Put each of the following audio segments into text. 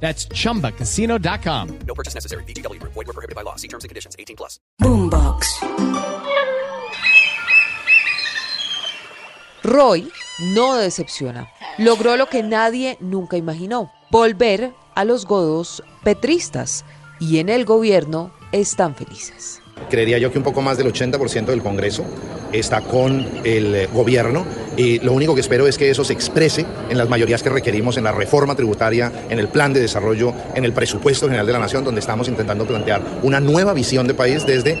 That's chumbacasino.com. No purchase necessary. BGW. Void were prohibited by law. See terms and conditions. 18 plus. Boombox. Roy no decepciona. Logró lo que nadie nunca imaginó, volver a los godos petristas y en el gobierno están felices. Creería yo que un poco más del 80% del Congreso está con el eh, gobierno y lo único que espero es que eso se exprese en las mayorías que requerimos en la reforma tributaria, en el plan de desarrollo, en el presupuesto general de la nación, donde estamos intentando plantear una nueva visión de país desde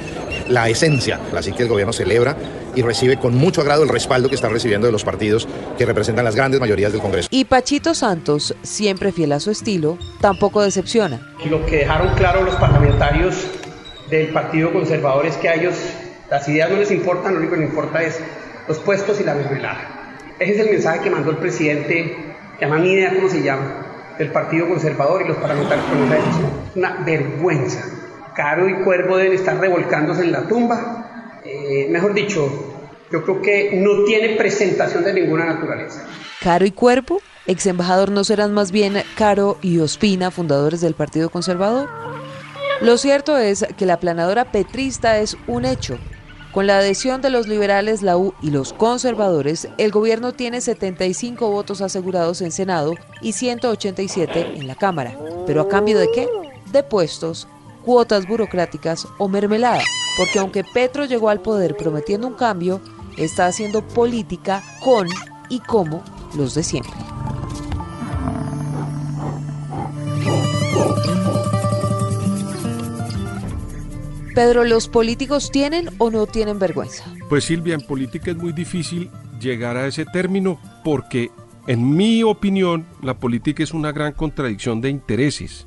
la esencia. Así que el gobierno celebra y recibe con mucho agrado el respaldo que está recibiendo de los partidos que representan las grandes mayorías del Congreso. Y Pachito Santos, siempre fiel a su estilo, tampoco decepciona. Lo que dejaron claro los parlamentarios del Partido Conservador es que a ellos las ideas no les importan, lo único que les importa es los puestos y la mermelada. Ese es el mensaje que mandó el presidente, llama mi idea, ¿cómo se llama? Del Partido Conservador y los parlamentarios con esa. Una vergüenza. Caro y Cuervo deben estar revolcándose en la tumba. Eh, mejor dicho, yo creo que no tiene presentación de ninguna naturaleza. Caro y Cuervo, ex embajador, ¿no serán más bien Caro y Ospina, fundadores del Partido Conservador? Lo cierto es que la planadora petrista es un hecho. Con la adhesión de los liberales, la U y los conservadores, el gobierno tiene 75 votos asegurados en Senado y 187 en la Cámara. ¿Pero a cambio de qué? De puestos, cuotas burocráticas o mermelada. Porque aunque Petro llegó al poder prometiendo un cambio, está haciendo política con y como los de siempre. Pedro, ¿los políticos tienen o no tienen vergüenza? Pues Silvia, en política es muy difícil llegar a ese término porque, en mi opinión, la política es una gran contradicción de intereses.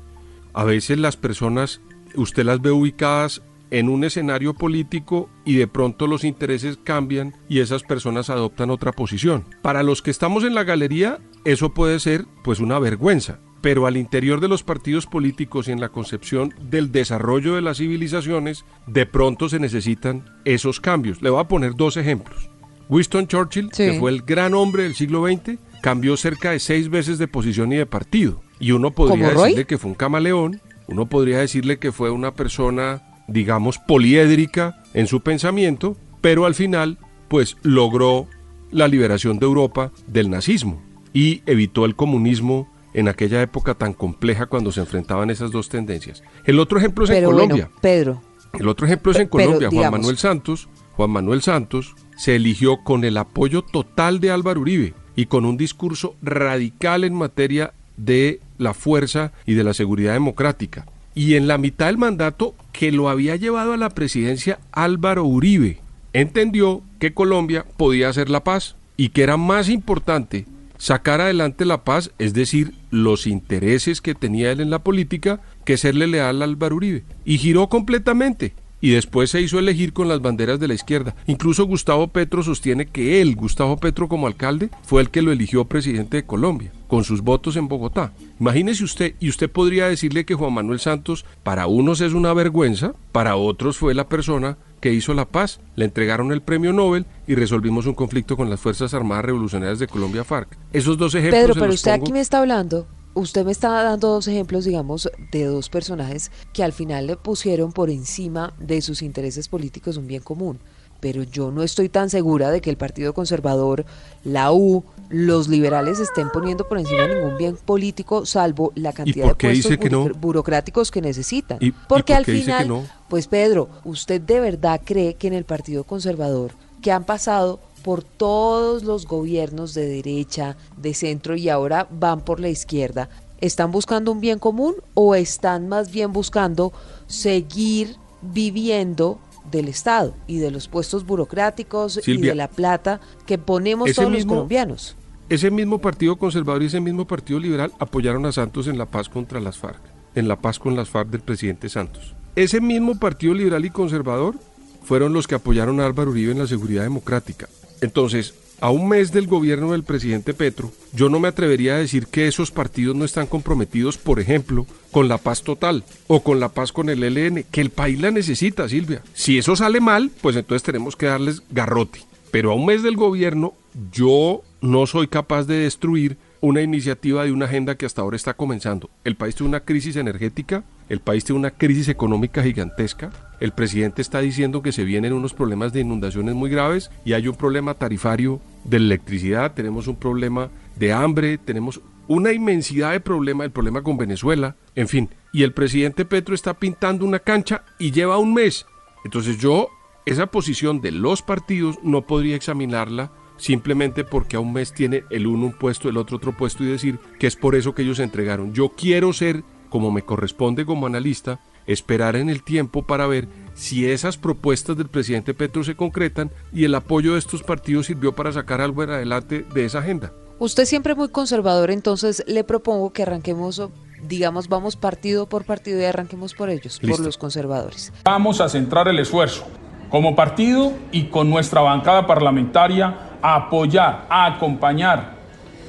A veces las personas, usted las ve ubicadas en un escenario político y de pronto los intereses cambian y esas personas adoptan otra posición. Para los que estamos en la galería, eso puede ser pues una vergüenza pero al interior de los partidos políticos y en la concepción del desarrollo de las civilizaciones, de pronto se necesitan esos cambios. Le voy a poner dos ejemplos. Winston Churchill, que fue el gran hombre del siglo XX, cambió cerca de seis veces de posición y de partido. Y uno podría decirle que fue un camaleón, uno podría decirle que fue una persona, digamos, poliédrica en su pensamiento, pero al final, pues logró la liberación de Europa del nazismo y evitó el comunismo en aquella época tan compleja cuando se enfrentaban esas dos tendencias. El otro ejemplo es en Colombia. Pedro. El otro ejemplo es en Colombia. Juan Manuel Santos, Juan Manuel Santos se eligió con el apoyo total de Álvaro Uribe y con un discurso radical en materia de la fuerza y de la seguridad democrática. Y en la mitad del mandato que lo había llevado a la presidencia Álvaro Uribe, entendió que Colombia podía hacer la paz y que era más importante sacar adelante la paz, es decir, los intereses que tenía él en la política, que serle leal al Álvaro Uribe. Y giró completamente. Y después se hizo elegir con las banderas de la izquierda. Incluso Gustavo Petro sostiene que él, Gustavo Petro como alcalde, fue el que lo eligió presidente de Colombia, con sus votos en Bogotá. Imagínese usted, y usted podría decirle que Juan Manuel Santos para unos es una vergüenza, para otros fue la persona que hizo la paz, le entregaron el premio Nobel y resolvimos un conflicto con las Fuerzas Armadas Revolucionarias de Colombia, FARC. Esos dos ejemplos... Pedro, pero usted aquí me está hablando, usted me está dando dos ejemplos, digamos, de dos personajes que al final le pusieron por encima de sus intereses políticos un bien común pero yo no estoy tan segura de que el Partido Conservador, la U, los liberales estén poniendo por encima de ningún bien político, salvo la cantidad de puestos burocráticos que necesitan. Porque al final, pues Pedro, ¿usted de verdad cree que en el Partido Conservador, que han pasado por todos los gobiernos de derecha, de centro y ahora van por la izquierda, están buscando un bien común o están más bien buscando seguir viviendo del Estado y de los puestos burocráticos y de la plata que ponemos todos los colombianos. Ese mismo Partido Conservador y ese mismo Partido Liberal apoyaron a Santos en la paz contra las FARC, en la paz con las FARC del presidente Santos. ese mismo Partido Liberal y Conservador fueron los que apoyaron a Álvaro Uribe en la seguridad democrática. Entonces, a un mes del gobierno del presidente Petro, yo no me atrevería a decir que esos partidos no están comprometidos, por ejemplo, con la paz total o con la paz con el ELN, que el país la necesita, Silvia. Si eso sale mal, pues entonces tenemos que darles garrote. Pero a un mes del gobierno, yo no soy capaz de destruir una iniciativa de una agenda que hasta ahora está comenzando. El país tiene una crisis energética, el país tiene una crisis económica gigantesca, el presidente está diciendo que se vienen unos problemas de inundaciones muy graves y hay un problema tarifario de electricidad, tenemos un problema de hambre, tenemos una inmensidad de problemas, el problema con Venezuela, en fin. Y el presidente Petro está pintando una cancha y lleva un mes. Entonces yo, esa posición de los partidos no podría examinarla simplemente porque a un mes tiene el uno un puesto, el otro otro puesto y decir que es por eso que ellos se entregaron. Yo quiero ser, como me corresponde como analista, esperar en el tiempo para ver si esas propuestas del presidente Petro se concretan y el apoyo de estos partidos sirvió para sacar algo en adelante de esa agenda. Usted siempre muy conservador, entonces le propongo que arranquemos, digamos, vamos partido por partido y arranquemos por ellos, por los conservadores. Vamos a centrar el esfuerzo como partido y con nuestra bancada parlamentaria a apoyar, a acompañar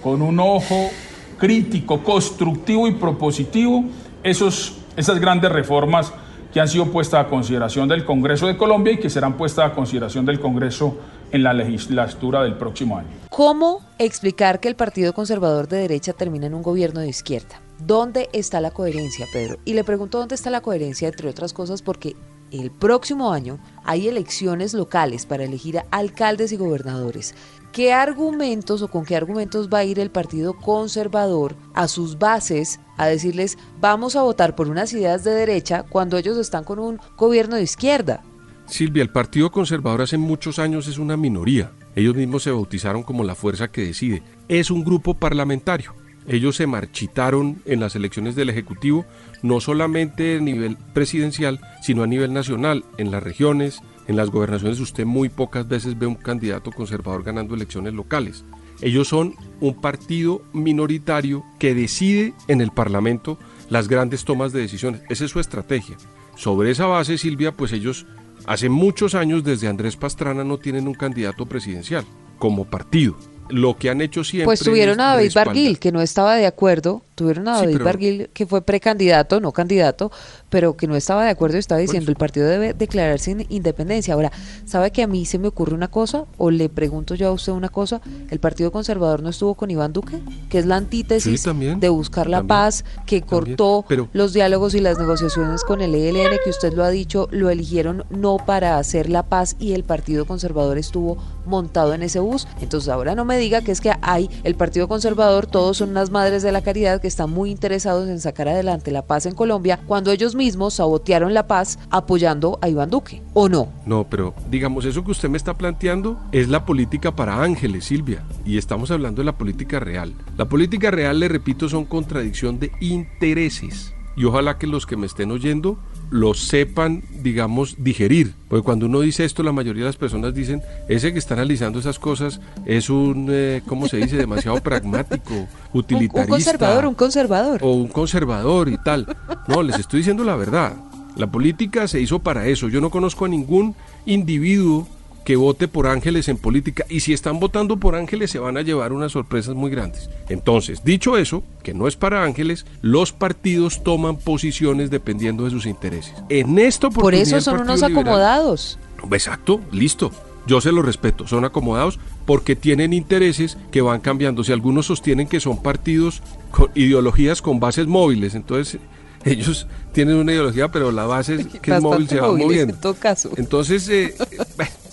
con un ojo crítico, constructivo y propositivo esos, esas grandes reformas que han sido puestas a consideración del Congreso de Colombia y que serán puestas a consideración del Congreso en la legislatura del próximo año. ¿Cómo explicar que el Partido Conservador de derecha termina en un gobierno de izquierda? ¿Dónde está la coherencia, Pedro? Y le pregunto dónde está la coherencia, entre otras cosas, porque el próximo año hay elecciones locales para elegir a alcaldes y gobernadores. ¿Qué argumentos o con qué argumentos va a ir el Partido Conservador a sus bases a decirles vamos a votar por unas ideas de derecha cuando ellos están con un gobierno de izquierda? Silvia, el Partido Conservador hace muchos años es una minoría. Ellos mismos se bautizaron como la fuerza que decide. Es un grupo parlamentario. Ellos se marchitaron en las elecciones del Ejecutivo, no solamente a nivel presidencial, sino a nivel nacional, en las regiones, en las gobernaciones. Usted muy pocas veces ve un candidato conservador ganando elecciones locales. Ellos son un partido minoritario que decide en el Parlamento las grandes tomas de decisiones. Esa es su estrategia. Sobre esa base, Silvia, pues ellos hace muchos años desde Andrés Pastrana no tienen un candidato presidencial como partido lo que han hecho siempre. Pues tuvieron a David Barguil, que no estaba de acuerdo, tuvieron a David Barguil, que fue precandidato, no candidato, pero que no estaba de acuerdo y estaba diciendo el partido debe declararse en independencia. Ahora, ¿sabe que a mí se me ocurre una cosa? O le pregunto yo a usted una cosa, ¿el Partido Conservador no estuvo con Iván Duque? Que es la antítesis de buscar la paz, que cortó los diálogos y las negociaciones con el ELN, que usted lo ha dicho, lo eligieron no para hacer la paz y el Partido Conservador estuvo montado en ese bus. Entonces ahora no me diga que es que hay el Partido Conservador, todos son unas madres de la caridad que están muy interesados en sacar adelante la paz en Colombia, cuando ellos mismos sabotearon la paz apoyando a Iván Duque, ¿o no? No, pero digamos, eso que usted me está planteando es la política para ángeles, Silvia, y estamos hablando de la política real. La política real, le repito, son contradicción de intereses y ojalá que los que me estén oyendo lo sepan, digamos, digerir. Porque cuando uno dice esto, la mayoría de las personas dicen, ese que está analizando esas cosas es un, eh, ¿cómo se dice?, demasiado pragmático, utilitarista. Un, conservador, un conservador. O un conservador y tal. No, les estoy diciendo la verdad. La política se hizo para eso. Yo no conozco a ningún individuo que vote por ángeles en política y si están votando por ángeles se van a llevar unas sorpresas muy grandes. Entonces, dicho eso, que no es para ángeles, los partidos toman posiciones dependiendo de sus intereses. En esto por eso son unos acomodados. Exacto, listo. Yo se lo respeto, son acomodados porque tienen intereses que van cambiando. Si algunos sostienen que son partidos con ideologías con bases móviles, entonces ellos tienen una ideología, pero la base que es móvil se va moviendo. En todo caso. Entonces, eh,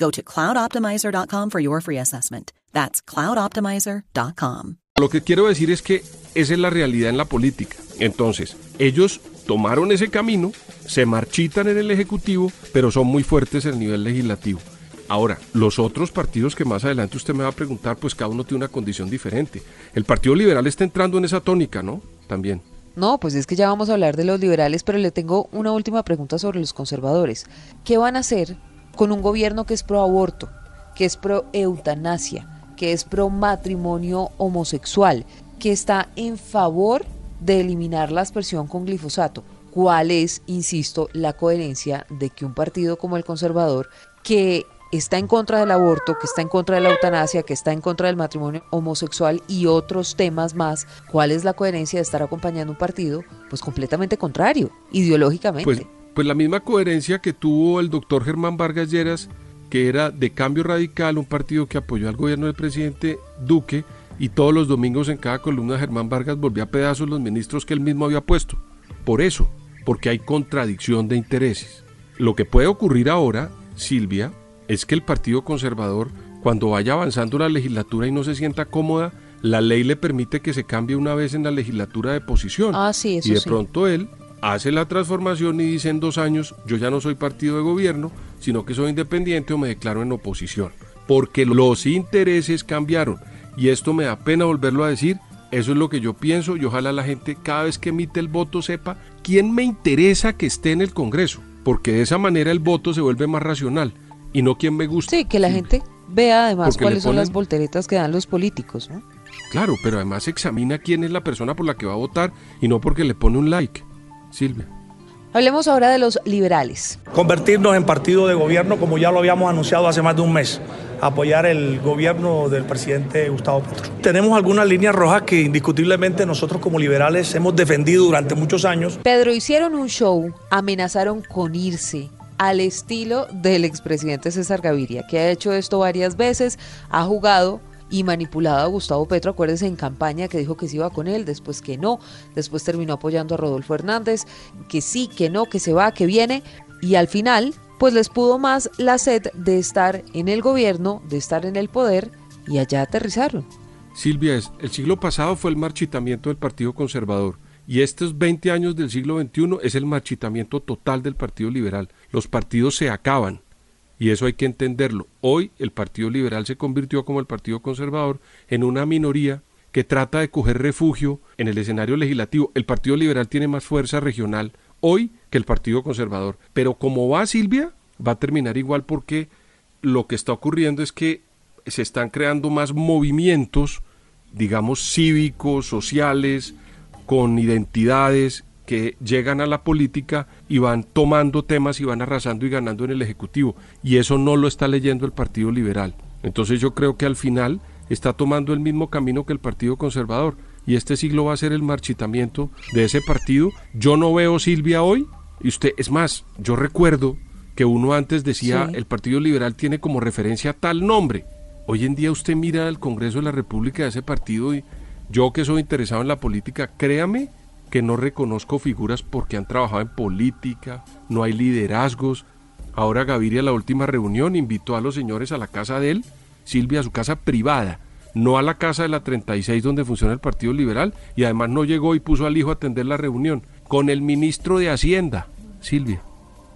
Go to cloudoptimizer.com for your free assessment. That's cloudoptimizer.com. Lo que quiero decir es que esa es la realidad en la política. Entonces, ellos tomaron ese camino, se marchitan en el Ejecutivo, pero son muy fuertes en el nivel legislativo. Ahora, los otros partidos que más adelante usted me va a preguntar, pues cada uno tiene una condición diferente. El Partido Liberal está entrando en esa tónica, ¿no? También. No, pues es que ya vamos a hablar de los liberales, pero le tengo una última pregunta sobre los conservadores. ¿Qué van a hacer con un gobierno que es pro aborto, que es pro eutanasia, que es pro matrimonio homosexual, que está en favor de eliminar la aspersión con glifosato? ¿Cuál es, insisto, la coherencia de que un partido como el conservador, que está en contra del aborto, que está en contra de la eutanasia, que está en contra del matrimonio homosexual y otros temas más, ¿cuál es la coherencia de estar acompañando un partido pues completamente contrario, ideológicamente? Pues, pues la misma coherencia que tuvo el doctor Germán Vargas Lleras, que era de Cambio Radical, un partido que apoyó al gobierno del presidente Duque, y todos los domingos en cada columna Germán Vargas volvía a pedazos los ministros que él mismo había puesto. Por eso, porque hay contradicción de intereses. Lo que puede ocurrir ahora, Silvia, es que el Partido Conservador, cuando vaya avanzando la legislatura y no se sienta cómoda, la ley le permite que se cambie una vez en la legislatura de posición. Ah, sí, eso y de sí. pronto él hace la transformación y dice en dos años, yo ya no soy partido de gobierno, sino que soy independiente o me declaro en oposición. Porque los intereses cambiaron. Y esto me da pena volverlo a decir. Eso es lo que yo pienso y ojalá la gente cada vez que emite el voto sepa quién me interesa que esté en el Congreso. Porque de esa manera el voto se vuelve más racional y no quién me gusta. Sí, que la gente vea además Porque cuáles son las volteretas que dan los políticos, ¿no? Claro, pero además examina quién es la persona por la que va a votar y no porque le pone un like. Silvia. Hablemos ahora de los liberales. Convertirnos en partido de gobierno como ya lo habíamos anunciado hace más de un mes. Apoyar el gobierno del presidente Gustavo Petro. Tenemos algunas líneas rojas que indiscutiblemente nosotros como liberales hemos defendido durante muchos años. Pedro hicieron un show, amenazaron con irse al estilo del expresidente César Gaviria, que ha hecho esto varias veces, ha jugado y manipulado a Gustavo Petro, acuérdense en campaña que dijo que se iba con él, después que no, después terminó apoyando a Rodolfo Hernández, que sí, que no, que se va, que viene, y al final, pues les pudo más la sed de estar en el gobierno, de estar en el poder, y allá aterrizaron. Silvia, es, el siglo pasado fue el marchitamiento del Partido Conservador y estos 20 años del siglo XXI es el marchitamiento total del Partido Liberal. Los partidos se acaban y eso hay que entenderlo. Hoy el Partido Liberal se convirtió como el Partido Conservador en una minoría que trata de coger refugio en el escenario legislativo. El Partido Liberal tiene más fuerza regional hoy que el Partido Conservador. Pero como va Silvia, va a terminar igual porque lo que está ocurriendo es que se están creando más movimientos, digamos, cívicos, sociales, con identidades que llegan a la política y van tomando temas y van arrasando y ganando en el Ejecutivo. Y eso no lo está leyendo el Partido Liberal. Entonces yo creo que al final está tomando el mismo camino que el Partido Conservador. Y este siglo va a ser el marchitamiento de ese partido. Yo no veo Silvia hoy. Y usted, es más, yo recuerdo que uno antes decía Sí. el Partido Liberal tiene como referencia tal nombre. Hoy en día usted mira el Congreso de la República de ese partido y yo que soy interesado en la política, créame que no reconozco figuras porque han trabajado en política, no hay liderazgos. Ahora Gaviria, la última reunión, invitó a los señores a la casa de él, Silvia, a su casa privada, no a la casa de la 36 donde funciona el Partido Liberal, y además no llegó y puso al hijo a atender la reunión, con el ministro de Hacienda, Silvia.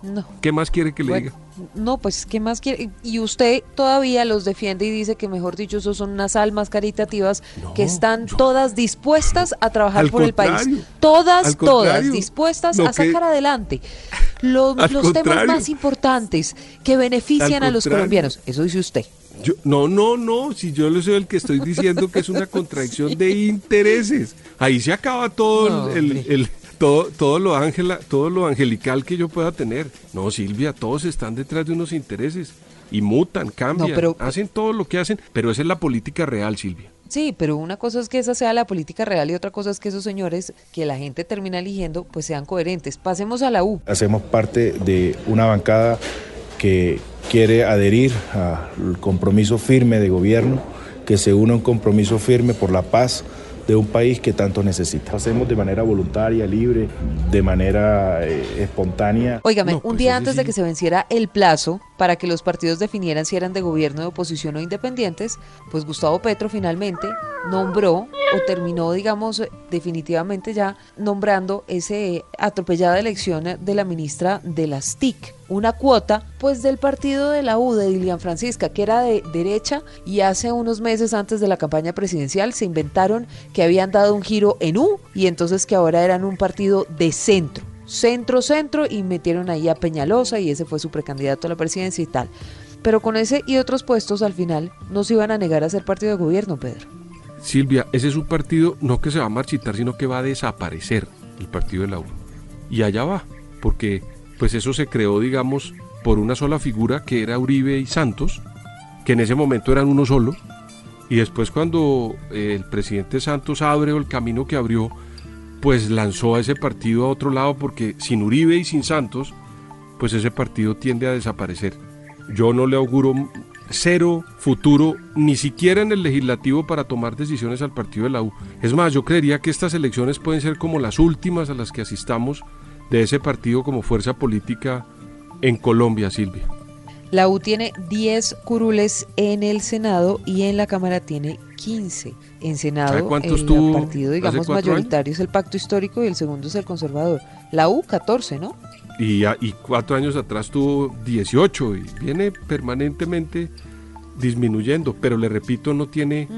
No. ¿Qué más quiere que le Bueno, diga? no, pues, ¿qué más quiere? Y usted todavía los defiende y dice que, mejor dicho, esos son unas almas caritativas que están todas dispuestas a trabajar por el país. Todas, todas dispuestas lo a sacar que- adelante los, temas más importantes que benefician a los colombianos. Eso dice usted. Yo- no, no, no, si yo le soy el que estoy diciendo que es una contradicción de intereses. Ahí se acaba todo No, el, el- todo, todo lo ángela, todo lo angelical que yo pueda tener. No, Silvia, todos están detrás de unos intereses y mutan, cambian, pero- hacen todo lo que hacen, pero esa es la política real, Silvia. Sí, pero una cosa es que esa sea la política real y otra cosa es que esos señores que la gente termina eligiendo pues sean coherentes. Pasemos a la U. Hacemos parte de una bancada que quiere adherir al compromiso firme de gobierno, que se une a un compromiso firme por la paz de un país que tanto necesita. Hacemos de manera voluntaria, libre, de manera eh, espontánea. Óigame, No, un pues día es antes de que se venciera el plazo para que los partidos definieran si eran de gobierno, de oposición o independientes, pues Gustavo Petro finalmente nombró o terminó, digamos, definitivamente ya nombrando ese atropellada elección de la ministra de las TIC, una cuota pues del partido de la U de Dilian Francisca, que era de derecha y hace unos meses antes de la campaña presidencial se inventaron que habían dado un giro en U y entonces que ahora eran un partido de centro centro, centro, y metieron ahí a Peñalosa y ese fue su precandidato a la presidencia y tal. Pero con ese y otros puestos al final no se iban a negar a ser partido de gobierno, Pedro. Silvia, ese es un partido no que se va a marchitar, sino que va a desaparecer el partido de la U. Y allá va, porque pues eso se creó, digamos, por una sola figura que era Uribe y Santos, que en ese momento eran uno solo, y después cuando eh, el presidente Santos abre el camino que abrió, pues lanzó a ese partido a otro lado, porque sin Uribe y sin Santos, pues ese partido tiende a desaparecer. Yo no le auguro cero futuro, ni siquiera en el legislativo para tomar decisiones al partido de la U. Es más, yo creería que estas elecciones pueden ser como las últimas a las que asistamos de ese partido como fuerza política en Colombia, Silvia. La U tiene 10 curules en el Senado y en la Cámara tiene 15. En ¿Sabe Senado el tuvo partido, digamos, mayoritario es el Pacto Histórico y el segundo es el Conservador. La U 14, ¿no? Y, cuatro años atrás tuvo 18 y viene permanentemente disminuyendo, pero le repito, no tiene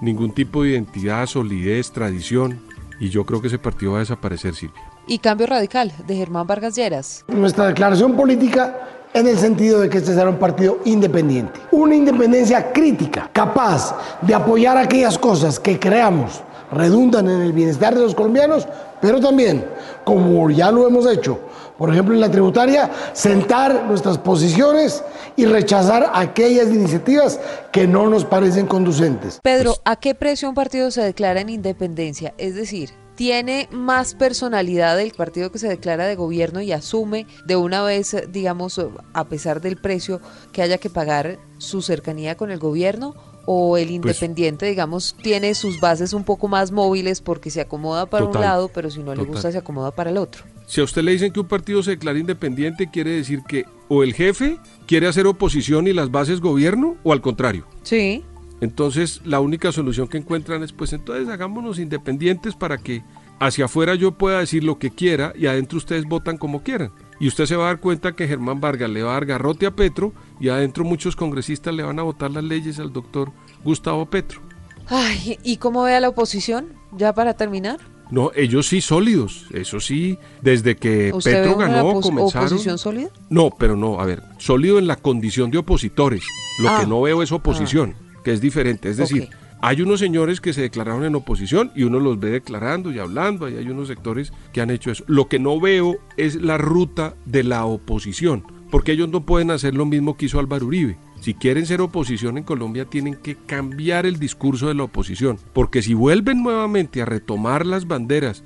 ningún tipo de identidad, solidez, tradición, y yo creo que ese partido va a desaparecer, Silvia. Y Cambio Radical de Germán Vargas Lleras. Nuestra declaración política en el sentido de que este será un partido independiente. Una independencia crítica, capaz de apoyar aquellas cosas que creamos redundan en el bienestar de los colombianos, pero también, como ya lo hemos hecho, por ejemplo en la tributaria, sentar nuestras posiciones y rechazar aquellas iniciativas que no nos parecen conducentes. Pedro, ¿a qué precio un partido se declara en independencia? Es decir, ¿tiene más personalidad el partido que se declara de gobierno y asume de una vez, digamos, a pesar del precio que haya que pagar, su cercanía con el gobierno? ¿O Pues el independiente, digamos, tiene sus bases un poco más móviles porque se acomoda para un lado, pero si no le gusta se acomoda para el otro? Si a usted le dicen que un partido se declara independiente, quiere decir que o el jefe quiere hacer oposición y las bases gobierno, o al contrario. Sí. Entonces, la única solución que encuentran es, pues entonces hagámonos independientes para que hacia afuera yo pueda decir lo que quiera y adentro ustedes votan como quieran. Y usted se va a dar cuenta que Germán Vargas le va a dar garrote a Petro y adentro muchos congresistas le van a votar las leyes al doctor Gustavo Petro. Ay, ¿y cómo ve a la oposición? Ya para terminar. No, ellos sí sólidos, eso sí, desde que ¿Usted Petro ve una ganó opos- comenzaron... oposición sólida? No, pero no, a ver, sólido en la condición de opositores. Lo Ah. que no veo es oposición, que es diferente. Es decir, hay unos señores que se declararon en oposición y uno los ve declarando y hablando, y hay unos sectores que han hecho eso. Lo que no veo es la ruta de la oposición, porque ellos no pueden hacer lo mismo que hizo Álvaro Uribe. Si quieren ser oposición en Colombia tienen que cambiar el discurso de la oposición, porque si vuelven nuevamente a retomar las banderas,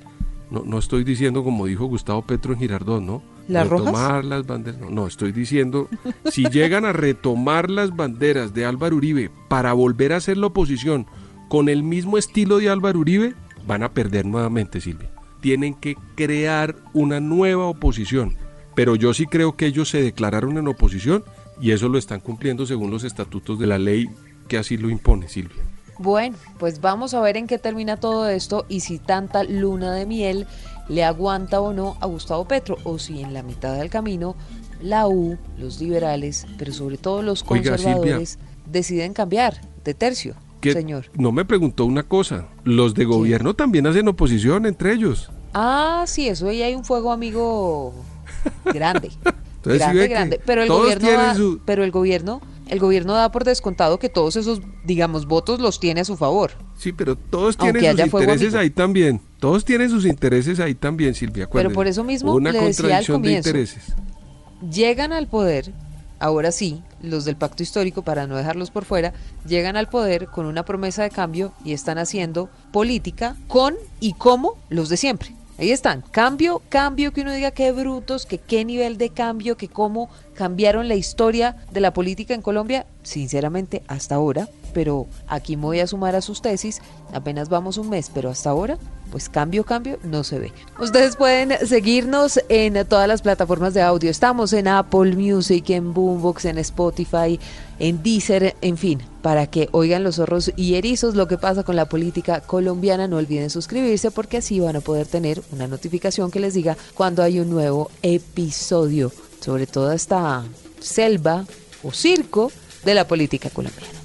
no, no estoy diciendo como dijo Gustavo Petro en Girardot, ¿no? ¿Las rojas? retomar las banderas. No, no, estoy diciendo, si llegan a retomar las banderas de Álvaro Uribe para volver a hacer la oposición con el mismo estilo de Álvaro Uribe, van a perder nuevamente, Silvia. Tienen que crear una nueva oposición. Pero yo sí creo que ellos se declararon en oposición y eso lo están cumpliendo según los estatutos de la ley que así lo impone, Silvia. Bueno, pues vamos a ver en qué termina todo esto y si tanta luna de miel le aguanta o no a Gustavo Petro o si en la mitad del camino la U, los liberales, pero sobre todo los Oiga, Silvia. conservadores deciden cambiar de tercio, Que señor. no me preguntó una cosa, los de gobierno también hacen oposición entre ellos. Ah, sí, eso ahí hay un fuego amigo grande. Entonces, grande, grande. Pero el gobierno su- pero el gobierno, el gobierno da por descontado que todos esos, digamos, votos los tiene a su favor. Sí, pero todos Aunque tienen sus intereses amigo. ahí también. Todos tienen sus intereses ahí también, Silvia. Pero por eso mismo Una le decía al contradicción de intereses. llegan al poder, ahora sí, los del pacto histórico, para no dejarlos por fuera, llegan al poder con una promesa de cambio y están haciendo política con y como los de siempre. Ahí están. Cambio, cambio, que uno diga qué brutos, que qué nivel de cambio, que cómo cambiaron la historia de la política en Colombia, sinceramente, hasta ahora. Pero aquí me voy a sumar a sus tesis. Apenas vamos un mes, pero hasta ahora, pues cambio, cambio, no se ve. Ustedes pueden seguirnos en todas las plataformas de audio. Estamos en Apple Music, en Boombox, en Spotify, en Deezer, en fin, para que oigan los zorros y erizos lo que pasa con la política colombiana. No olviden suscribirse porque así van a poder tener una notificación que les diga cuando hay un nuevo episodio sobre toda esta selva o circo de la política colombiana.